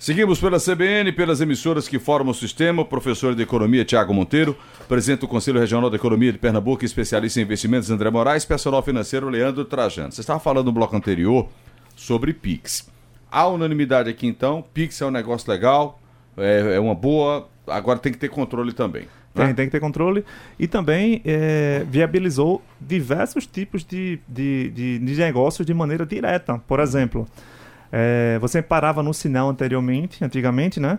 Seguimos pela CBN, pelas emissoras que formam o sistema. Professor de Economia Tiago Monteiro, presidente do Conselho Regional de Economia de Pernambuco, especialista em investimentos André Moraes, personal financeiro Leandro Trajano. Você estava falando no bloco anterior sobre Pix. Há unanimidade aqui então, Pix é um negócio legal, é, é uma boa, agora tem que ter controle também. Tem, né? tem que ter controle. E também é, viabilizou diversos tipos de, de, de, de negócios de maneira direta. Por exemplo, é, você parava no sinal anteriormente, antigamente, né?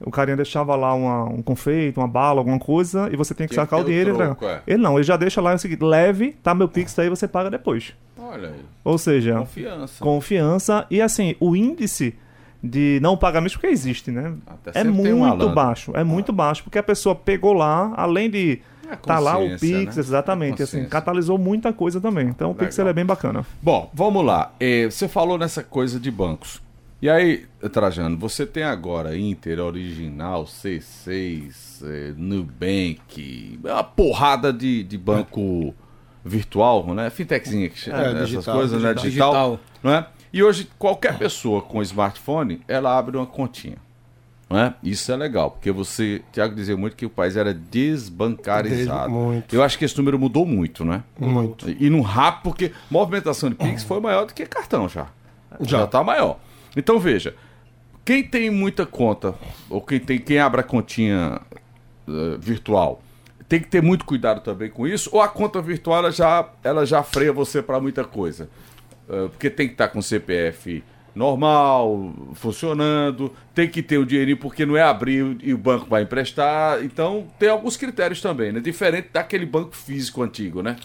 O carinha deixava lá uma, um confeito, uma bala, alguma coisa, e você tem que, sacar o dinheiro troco, e entregar. É. Ele não, ele já deixa lá o seguinte: leve, tá meu Pix aí, você paga depois. Olha aí. Ou seja, confiança. Confiança. E assim, o índice de não pagamento, porque existe, né? Até é muito baixo. É ah. muito baixo, porque a pessoa pegou lá, além de tá lá o Pix, né? exatamente. É assim, catalisou muita coisa também. Então o Pix é bem bacana. Bom, vamos lá. É, você falou nessa coisa de bancos. E aí, Trajano, você tem agora Inter, Original, C6, é, Nubank, uma porrada de, de banco virtual, né? Fintechzinha que chama, é, essas digital, coisas, digital. né? Digital, digital. Não é? E hoje, qualquer pessoa com smartphone, ela abre uma continha. Né? Isso é legal, porque você, Tiago dizia muito que o país era desbancarizado. Muito. Eu acho que esse número mudou muito, né? Muito. E no rápido, porque movimentação de Pix foi maior do que cartão já. Já está maior. Então veja, quem tem muita conta, ou quem tem quem abre a continha uh, virtual, tem que ter muito cuidado também com isso, ou a conta virtual ela já, ela já freia você para muita coisa. Uh, porque tem que estar tá com CPF normal, funcionando, tem que ter o dinheirinho porque não é abrir e o banco vai emprestar. Então tem alguns critérios também, né? Diferente daquele banco físico antigo, né?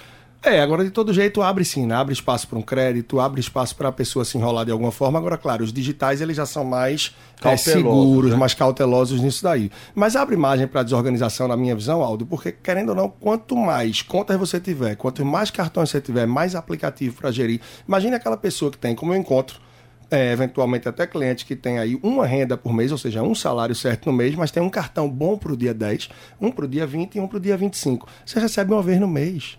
É, agora de todo jeito abre sim, né? abre espaço para um crédito, abre espaço para a pessoa se enrolar de alguma forma. Agora, claro, os digitais eles já são mais é, seguros, né? mais cautelosos nisso daí. Mas abre margem para desorganização, na minha visão, Aldo, porque querendo ou não, quanto mais contas você tiver, quanto mais cartões você tiver, mais aplicativo para gerir. Imagine aquela pessoa que tem, como eu encontro, é, eventualmente até cliente que tem aí uma renda por mês, ou seja, um salário certo no mês, mas tem um cartão bom para o dia 10, um para o dia 20 e um para o dia 25. Você recebe uma vez no mês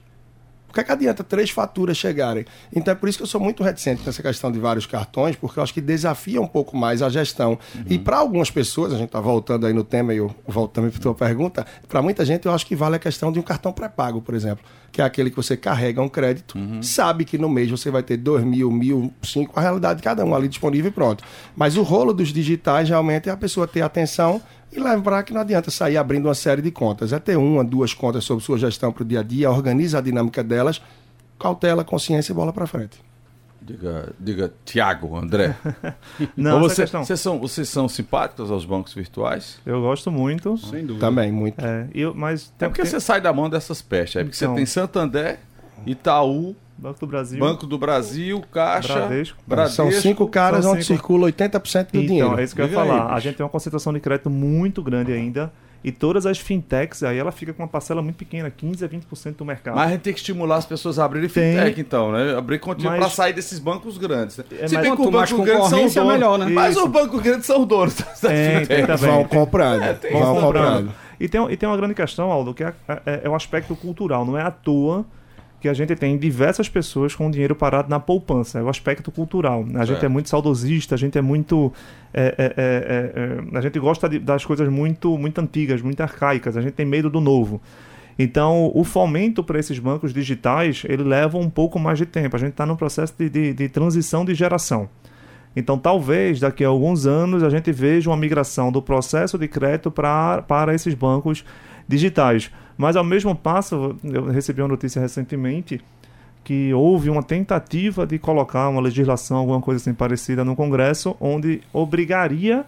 que, é que adianta três faturas chegarem? Então é por isso que eu sou muito reticente nessa questão de vários cartões, porque eu acho que desafia um pouco mais a gestão. Uhum. E para algumas pessoas, a gente está voltando aí no tema e eu volto também para a tua pergunta, para muita gente eu acho que vale a questão de um cartão pré-pago, por exemplo, que é aquele que você carrega um crédito, uhum. sabe que no mês você vai ter dois mil, mil, cinco, a realidade de cada um ali disponível e pronto. Mas o rolo dos digitais realmente é a pessoa ter atenção e lembrar que não adianta sair abrindo uma série de contas. É ter uma, duas contas sobre sua gestão para o dia a dia, organiza a dinâmica delas, cautela, consciência e bola para frente. Diga, diga Tiago, André. não, você, vocês, são, vocês são simpáticos aos bancos virtuais? Eu gosto muito. Sem dúvida. Também, muito. É, eu, mas é porque tem... você sai da mão dessas pestes. É porque então... você tem Santander, Itaú, Banco do Brasil. Banco do Brasil, Caixa. Bradesco. Bradesco São cinco caras São onde cinco... circula 80% do então, dinheiro. Então, é isso que eu ia falar. Aí, a gente tem uma concentração de crédito muito grande ainda. E todas as fintechs, aí ela fica com uma parcela muito pequena, 15 a 20% do mercado. Mas a gente tem que estimular as pessoas a abrirem fintech, tem, então, né? Abrir continha mas... para sair desses bancos grandes. É, Se bem que o banco grande são donos, melhor, né? Mas o banco grande são os donos das tem, tem também, Vão comprando. É, vão comprando. E tem, e tem uma grande questão, Aldo, que é, é, é o aspecto cultural. Não é à toa que a gente tem diversas pessoas com dinheiro parado na poupança, é o aspecto cultural. A gente é, é muito saudosista, a gente é muito. É, é, é, é a gente gosta de, das coisas muito, muito antigas, muito arcaicas, a gente tem medo do novo. Então, o fomento para esses bancos digitais, ele leva um pouco mais de tempo. A gente está num processo de, de, de transição de geração. Então, talvez daqui a alguns anos a gente veja uma migração do processo de crédito pra, para esses bancos digitais. Mas ao mesmo passo, eu recebi uma notícia recentemente que houve uma tentativa de colocar uma legislação, alguma coisa assim parecida no Congresso, onde obrigaria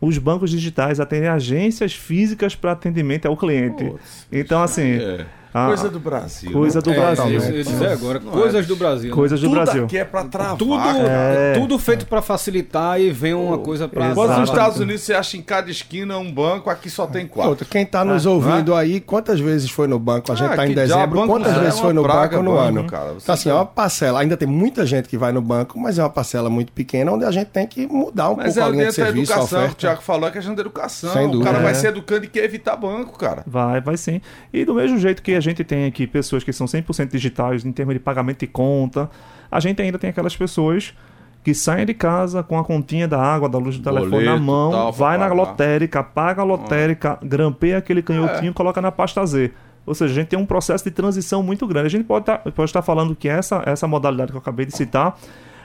os bancos digitais a terem agências físicas para atendimento ao cliente. Putz, então, assim. É. Ah, coisa do Brasil. Coisa do é, Brasil. Dizer agora, não coisas é. do Brasil. Coisas do tudo Brasil. Aqui é para travar. Tudo, é. tudo feito para facilitar e vem uma coisa para. Quando nos Estados Unidos você acha em cada esquina um banco, aqui só tem quatro. Quem está nos é. ouvindo aí, quantas vezes foi no banco? A gente está ah, em dezembro, quantas é vezes foi no banco no ano? Cara, então, assim, é uma parcela. Ainda tem muita gente que vai no banco, mas é uma parcela muito pequena, onde a gente tem que mudar um mas pouco a linha de serviço, a oferta. O Tiago falou que é a da educação. Sem dúvida. O cara vai se educando e quer evitar banco, cara. Vai, vai sim. E do mesmo jeito que a gente tem aqui pessoas que são 100% digitais em termos de pagamento de conta, a gente ainda tem aquelas pessoas que saem de casa com a continha da água, da luz do telefone Boleto, na mão, tal, vai na lotérica, paga a lotérica, ah. grampeia aquele canhotinho, é. coloca na pasta Z. Ou seja, a gente tem um processo de transição muito grande. A gente pode, tá, pode estar falando que essa, essa modalidade que eu acabei de citar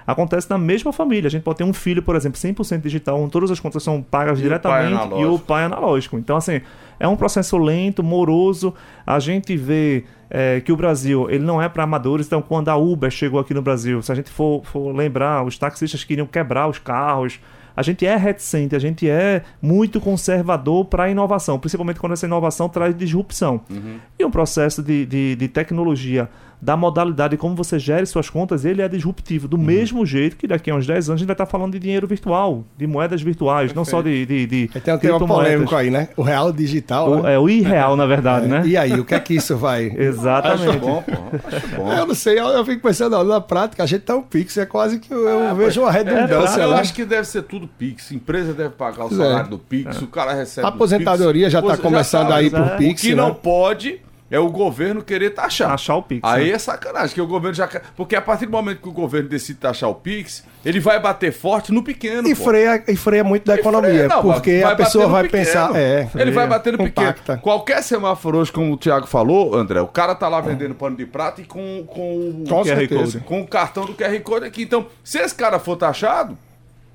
acontece na mesma família. A gente pode ter um filho, por exemplo, 100% digital, onde todas as contas são pagas e diretamente e o pai analógico. Então, assim, é um processo lento, moroso. A gente vê é, que o Brasil ele não é para amadores. Então, quando a Uber chegou aqui no Brasil, se a gente for, for lembrar, os taxistas queriam quebrar os carros. A gente é reticente, a gente é muito conservador para a inovação, principalmente quando essa inovação traz disrupção. Uhum. E um processo de, de, de tecnologia da modalidade como você gere suas contas, ele é disruptivo. Do uhum. mesmo jeito que daqui a uns 10 anos a gente vai estar falando de dinheiro virtual, de moedas virtuais, Perfeito. não só de. de, de tem um tema polêmico aí, né? O real digital. O, né? É o irreal, na verdade, é. né? E aí, o que é que isso vai. Exatamente. Acho bom, pô. Acho bom. Eu não sei, eu, eu fico pensando, na prática, a gente tá um Pix, é quase que eu, eu vejo uma redundância. É, eu acho que deve ser tudo Pix. Empresa deve pagar o é. salário do Pix, o cara recebe. A aposentadoria já está começando já tá, a ir por Pix. O que não né? pode é o governo querer taxar. Taxar o Pix. Aí né? é sacanagem, que o governo já. Porque a partir do momento que o governo decide taxar o Pix, ele vai bater forte no pequeno. E, freia, e freia muito da e economia. Freia, não, porque a pessoa vai pequeno. pensar. É, ele vai bater no pequeno. Qualquer semáforo hoje, como o Thiago falou, André, o cara tá lá vendendo pano de prata e com, com, com, QR Code. com o cartão do QR Code aqui. Então, se esse cara for taxado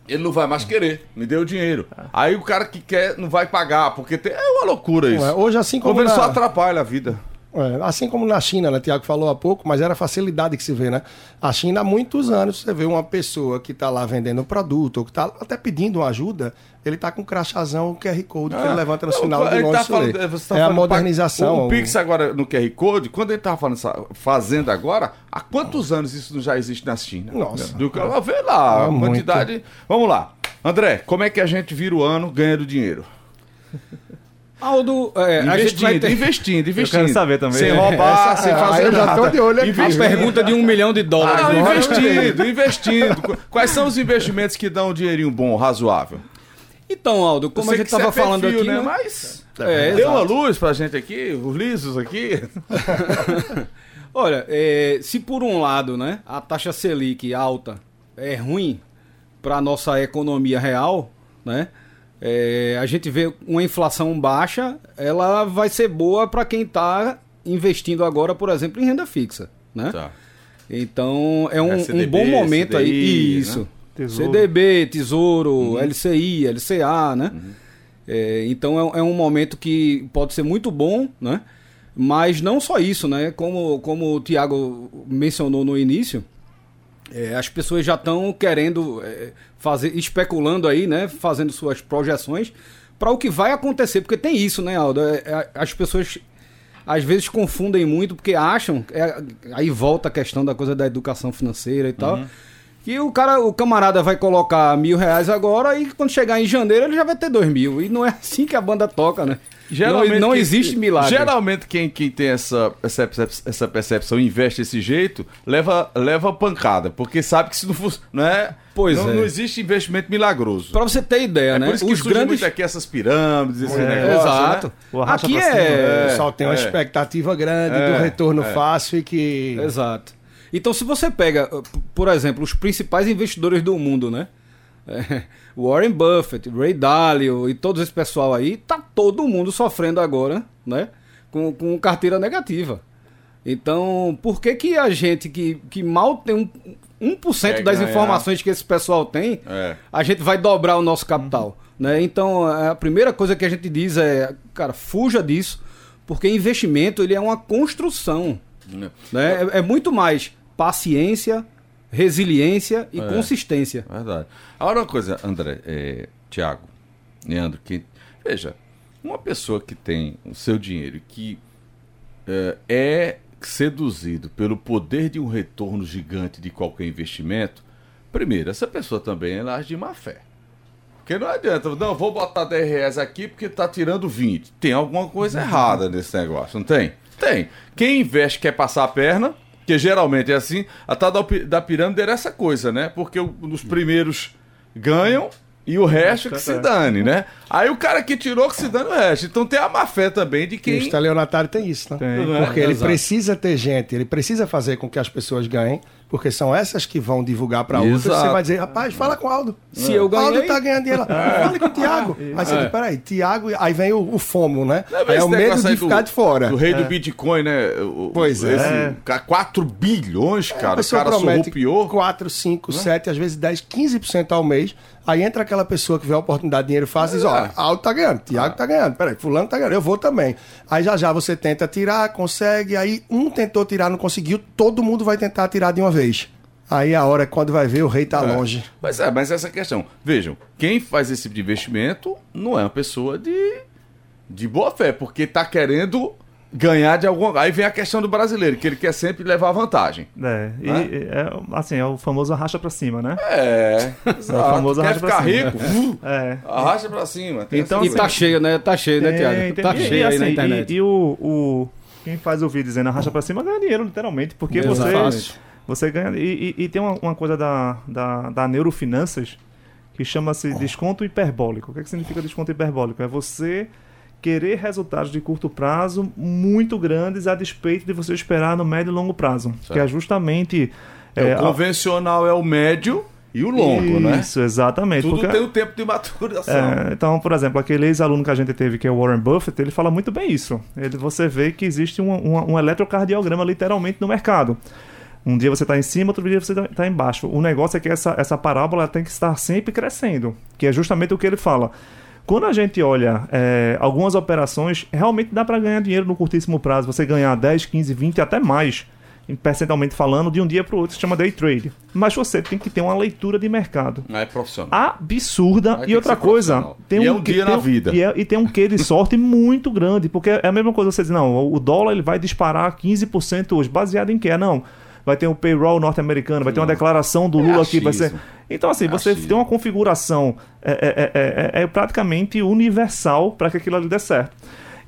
ele não vai mais querer, me deu o dinheiro. Aí o cara que quer não vai pagar, porque tem... é uma loucura isso. Hoje, assim como. O governo na... só atrapalha a vida. É, assim como na China, né? Tiago falou há pouco, mas era a facilidade que se vê, né? A China, há muitos anos, você vê uma pessoa que está lá vendendo um produto, ou que está até pedindo uma ajuda, ele está com um crachazão QR Code que ele é. levanta no final do longe. Tá falando, tá é a modernização. O, o Pix agora no QR Code, quando ele estava falando, fazendo agora, há quantos anos isso já existe na China? Nossa. Do, vê lá, a quantidade. Muito. Vamos lá. André, como é que a gente vira o ano ganhando dinheiro? Aldo, é, investindo, a gente ter... investindo, investindo. Eu quero saber também. Sem roubar, sem fazer eu nada. Já tô de olho aqui. A pergunta de um milhão de dólares. Ah, investindo, investindo. Quais são os investimentos que dão um dinheirinho bom, razoável? Então, Aldo, como a gente estava falando perfil, aqui... Né? Mas é, deu uma luz pra gente aqui, os lisos aqui. Olha, é, se por um lado né, a taxa Selic alta é ruim para a nossa economia real, né? É, a gente vê uma inflação baixa, ela vai ser boa para quem está investindo agora, por exemplo, em renda fixa, né? Tá. Então é um, é CDB, um bom momento CDI, aí. Né? Isso. Né? Tesouro. CDB, Tesouro, uhum. LCI, LCA, né? Uhum. É, então é, é, um momento que pode ser muito bom, né? Mas não só isso, né? Como, como o Tiago mencionou no início, é, as pessoas já estão querendo é, fazer, especulando aí, né? Fazendo suas projeções para o que vai acontecer, porque tem isso, né, Aldo? É, é, as pessoas às vezes confundem muito porque acham, é, aí volta a questão da coisa da educação financeira e tal. Uhum. Que o cara, o camarada vai colocar mil reais agora e quando chegar em janeiro ele já vai ter dois mil. E não é assim que a banda toca, né? Geralmente, não, não quem, existe milagre. Geralmente quem, quem tem essa, essa, essa percepção investe desse jeito, leva, leva pancada, porque sabe que se não fosse. Não, é, pois não, é. não existe investimento milagroso. Para você ter ideia, é né? Por isso que Os grandes muito aqui essas pirâmides, esse é, negócio. Exato. Né? Aqui é. O pessoal tem uma é. expectativa grande do é. retorno é. fácil e que. Exato. Então, se você pega, por exemplo, os principais investidores do mundo, né? É, Warren Buffett, Ray Dalio e todo esse pessoal aí, tá todo mundo sofrendo agora, né? Com, com carteira negativa. Então, por que que a gente que, que mal tem um, 1% é das informações que esse pessoal tem, é. a gente vai dobrar o nosso capital, uhum. né? Então, a primeira coisa que a gente diz é, cara, fuja disso, porque investimento ele é uma construção, né? É, é muito mais paciência, resiliência e é, consistência. Verdade. Agora uma coisa, André, é, Tiago, Leandro, que veja, uma pessoa que tem o seu dinheiro que é, é seduzido pelo poder de um retorno gigante de qualquer investimento, primeiro, essa pessoa também ela age de má fé. Porque não adianta, não, vou botar 10 reais aqui porque tá tirando 20. Tem alguma coisa errada nesse negócio, não tem? Tem. Quem investe quer passar a perna, que geralmente é assim, a tal da, da pirâmide era essa coisa, né? Porque os primeiros ganham E o resto que se dane, né? Aí o cara que tirou que se dane o resto. Então tem a má fé também de E o quem. estelionatário tem isso, né? Tem. Porque ele Exato. precisa ter gente, ele precisa fazer com que as pessoas ganhem, porque são essas que vão divulgar para outras. Você vai dizer, rapaz, fala com o Aldo. Se eu ganhei- Aldo tá ganhando dinheiro. lá. Fale com o Thiago. Aí você É. diz, peraí, Thiago, aí vem o, o fomo, né? Aí é esse o medo de ficar de fora. Do rei É. do Bitcoin, né? O- Pois é. esse ca- 4 bilhões, cara. O pessoa cara promete surrupiou. 4, 5, 7, às vezes 10, 15% ao mês. Aí entra aquela pessoa que vê a oportunidade de dinheiro fácil e diz, ó, É. Aldo tá ganhando, Thiago tá ganhando, peraí, fulano tá ganhando, eu vou também. Aí já já você tenta tirar, consegue, aí um tentou tirar, não conseguiu, todo mundo vai tentar tirar de uma vez. Aí a hora, quando vai ver, o rei tá longe. Mas é, mas essa questão. Vejam, quem faz esse tipo de investimento não é uma pessoa de, de boa fé, porque tá querendo ganhar de alguma. Aí vem a questão do brasileiro, que ele quer sempre levar vantagem. É, e Né? é, assim, é o famoso arracha pra cima, né? É, exato. famoso quer arrasta pra ficar cima. rico? uh, É. Arrasta pra cima. Tem Então, essa E assim, tá cheio, né? Tá cheio, né, Tiago? Tá E- cheio e, aí na assim, internet. E, e o, o- Quem faz o vídeo dizendo arracha pra cima ganha dinheiro, literalmente. Porque você. Fácil. Você ganha. E, e- e tem uma, uma coisa da, da, da neurofinanças que chama-se desconto hiperbólico. O que, é que significa desconto hiperbólico? É você querer resultados de curto prazo muito grandes a despeito de você esperar no médio e longo prazo. Que é justamente. É, é, o convencional é o médio e o longo, né? Isso, exatamente. Tudo porque- tem o tempo de maturação. é, então, por exemplo, aquele ex-aluno que a gente teve, que é o Warren Buffett, ele fala muito bem isso. Ele, você vê que existe um, um, um eletrocardiograma literalmente no mercado. Um dia você está em cima, outro dia você está embaixo. O negócio é que essa, essa parábola tem que estar sempre crescendo, que é justamente o que ele fala. Quando a gente olha é, algumas operações, realmente dá para ganhar dinheiro no curtíssimo prazo. Você ganhar 10, 15, 20, até mais, percentualmente falando, de um dia para o outro, se chama day trade. Mas você tem que ter uma leitura de mercado É profissional. absurda. Ter e outra coisa, tem E um, é um dia tem na vida. E, é- e tem um quê de sorte muito grande, porque é a mesma coisa você diz, não, o dólar ele vai disparar 15% hoje, baseado em quê? Não. Vai ter um payroll norte-americano, vai ter uma declaração do É Lula aqui, vai ser. Então, assim, É você achismo. tem uma configuração é, é- é- é- é praticamente universal para que aquilo ali dê certo.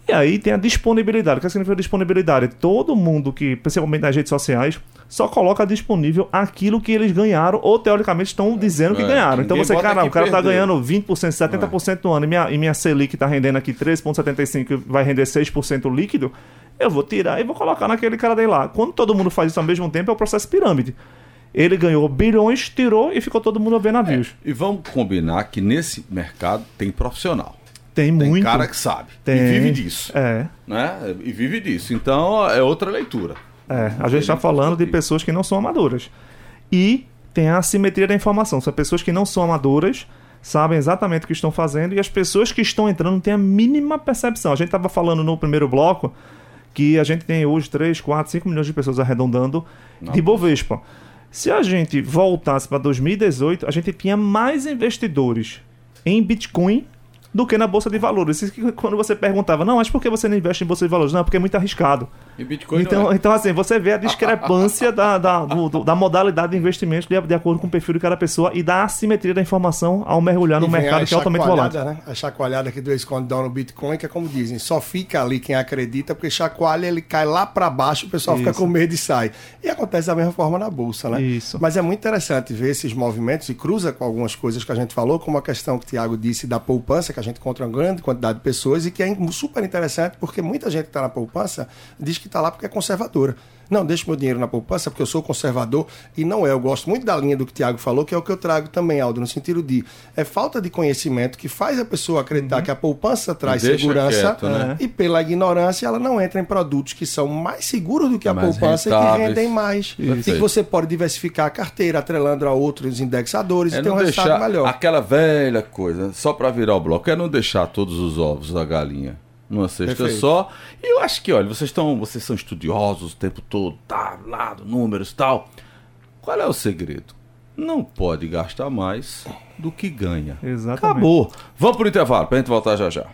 E aí tem a disponibilidade. O que significa disponibilidade? Todo mundo que, principalmente nas redes sociais, só coloca disponível aquilo que eles ganharam ou teoricamente estão dizendo que É, ganharam. Então você, cara, o cara tá perdeu. ganhando 20%, 70% no ano e minha, e minha Selic tá rendendo aqui 13,75% e vai render 6% líquido. Eu vou tirar e vou colocar naquele cara daí lá. Quando todo mundo faz isso ao mesmo tempo, é o processo pirâmide. Ele ganhou bilhões, tirou e ficou todo mundo a ver navios. E vamos combinar que nesse mercado tem profissional. Tem, Tem muito. cara que sabe. Tem. E vive disso. É. Né? E vive disso. Então é outra leitura. É, a gente está falando de pessoas que não são amadoras. E tem a assimetria da informação. São pessoas que não são amadoras, sabem exatamente o que estão fazendo, e as pessoas que estão entrando não têm a mínima percepção. A gente estava falando no primeiro bloco que a gente tem hoje 3, 4, 5 milhões de pessoas arredondando de Bovespa. Se a gente voltasse para 2018, a gente tinha mais investidores em Bitcoin do que na Bolsa de Valores. Quando você perguntava, não, mas por que você não investe em Bolsa de Valores? Não, porque é muito arriscado. E Bitcoin Então, não é. então, assim, você vê a discrepância da, da, do- do- da modalidade de investimento de, de acordo com o perfil de cada pessoa e da assimetria da informação ao mergulhar no E mercado que é altamente volátil. chacoalhada, Né? A chacoalhada que do quando dá no Bitcoin, que é como dizem, só fica ali quem acredita, porque chacoalha, ele cai lá para baixo, o pessoal fica Isso. com medo e sai. E acontece da mesma forma na Bolsa, né? Isso. Mas é muito interessante ver esses movimentos e cruza com algumas coisas que a gente falou, como a questão que o Tiago disse da poupança, que a gente encontra uma grande quantidade de pessoas e que é super interessante, porque muita gente que está na poupança diz que está lá porque é conservadora. Não, deixa meu dinheiro na poupança porque eu sou conservador e não é. Eu gosto muito da linha do que o Tiago falou, que é o que eu trago também, Aldo, no sentido de é falta de conhecimento que faz a pessoa acreditar que a poupança traz Deixa segurança quieto, né? e pela ignorância ela não entra em produtos que são mais seguros do que a poupança e que rentáveis. rendem mais. E Perfeito. que você pode diversificar a carteira atrelando a outros indexadores É e ter um resultado melhor. aquela velha coisa, só para virar o bloco, é não deixar todos os ovos da galinha numa cesta Perfeito. só. E eu acho que, olha, vocês estão, vocês são estudiosos o tempo todo, tá, lado, números, tal. Qual é o segredo? Não pode gastar mais do que ganha. Exatamente. Acabou. Vamos pro intervalo, pra gente voltar já já.